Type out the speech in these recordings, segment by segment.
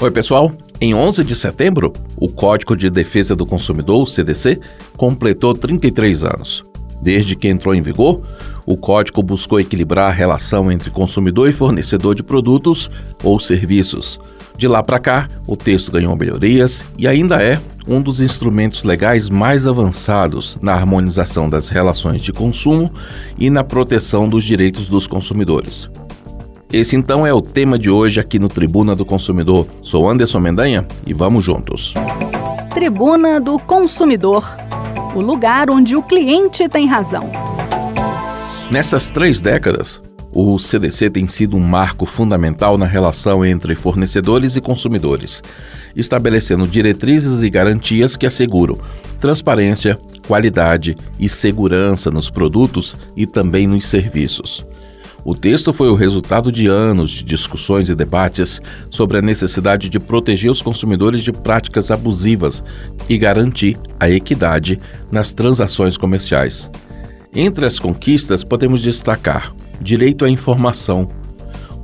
Oi, pessoal. Em 11 de setembro, o Código de Defesa do Consumidor, o CDC, completou 33 anos. Desde que entrou em vigor, o código buscou equilibrar a relação entre consumidor e fornecedor de produtos ou serviços. De lá para cá, o texto ganhou melhorias e ainda é um dos instrumentos legais mais avançados na harmonização das relações de consumo e na proteção dos direitos dos consumidores. Esse então é o tema de hoje aqui no Tribuna do Consumidor. Sou Anderson Mendanha e vamos juntos. Tribuna do Consumidor o lugar onde o cliente tem razão. Nessas três décadas, o CDC tem sido um marco fundamental na relação entre fornecedores e consumidores, estabelecendo diretrizes e garantias que asseguram transparência, qualidade e segurança nos produtos e também nos serviços. O texto foi o resultado de anos de discussões e debates sobre a necessidade de proteger os consumidores de práticas abusivas e garantir a equidade nas transações comerciais. Entre as conquistas, podemos destacar direito à informação.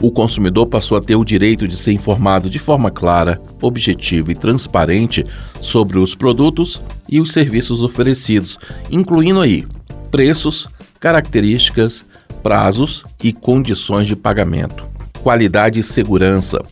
O consumidor passou a ter o direito de ser informado de forma clara, objetiva e transparente sobre os produtos e os serviços oferecidos, incluindo aí preços, características, prazos e condições de pagamento. Qualidade e segurança.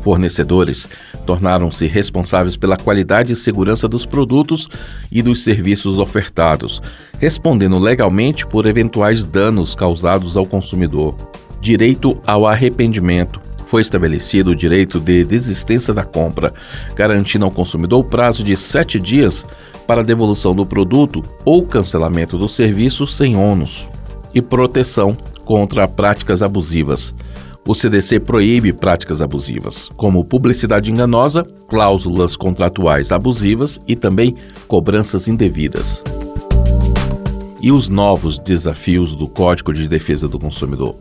Fornecedores tornaram-se responsáveis pela qualidade e segurança dos produtos e dos serviços ofertados, respondendo legalmente por eventuais danos causados ao consumidor. Direito ao arrependimento. Foi estabelecido o direito de desistência da compra, garantindo ao consumidor o prazo de sete dias para devolução do produto ou cancelamento do serviço sem ônus e proteção contra práticas abusivas. O CDC proíbe práticas abusivas, como publicidade enganosa, cláusulas contratuais abusivas e também cobranças indevidas. E os novos desafios do Código de Defesa do Consumidor?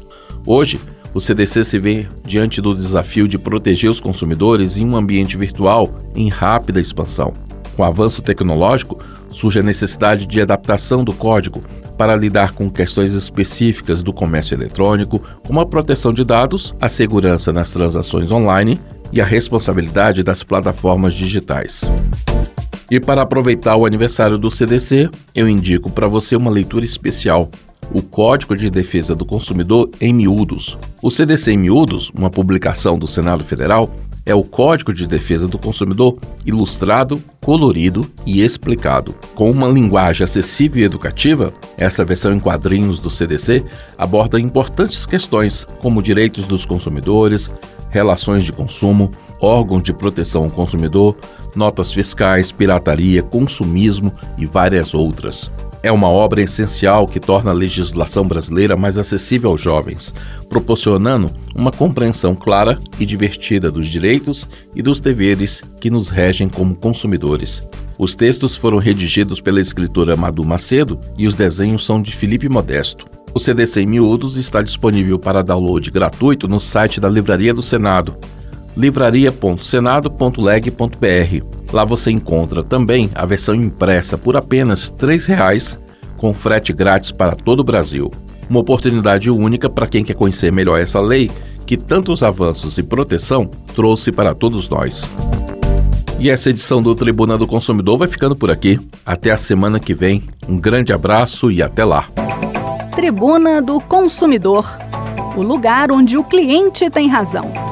Hoje, o CDC se vê diante do desafio de proteger os consumidores em um ambiente virtual em rápida expansão. Com o avanço tecnológico, surge a necessidade de adaptação do código para lidar com questões específicas do comércio eletrônico, como a proteção de dados, a segurança nas transações online e a responsabilidade das plataformas digitais. E para aproveitar o aniversário do CDC, eu indico para você uma leitura especial o Código de Defesa do Consumidor em Miúdos. O CDC em Miúdos, uma publicação do Senado Federal, é o Código de Defesa do Consumidor ilustrado, colorido e explicado. Com uma linguagem acessível e educativa, essa versão em quadrinhos do CDC aborda importantes questões como direitos dos consumidores, relações de consumo, órgãos de proteção ao consumidor, notas fiscais, pirataria, consumismo e várias outras. É uma obra essencial que torna a legislação brasileira mais acessível aos jovens, proporcionando uma compreensão clara e divertida dos direitos e dos deveres que nos regem como consumidores. Os textos foram redigidos pela escritora Madu Macedo e os desenhos são de Felipe Modesto. O CDC em miúdos está disponível para download gratuito no site da Livraria do Senado, livraria.senado.leg.br. Lá você encontra também a versão impressa por apenas R$ 3,00 com frete grátis para todo o Brasil. Uma oportunidade única para quem quer conhecer melhor essa lei que tantos avanços e proteção trouxe para todos nós. E essa edição do Tribuna do Consumidor vai ficando por aqui. Até a semana que vem. Um grande abraço e até lá. Tribuna do Consumidor o lugar onde o cliente tem razão.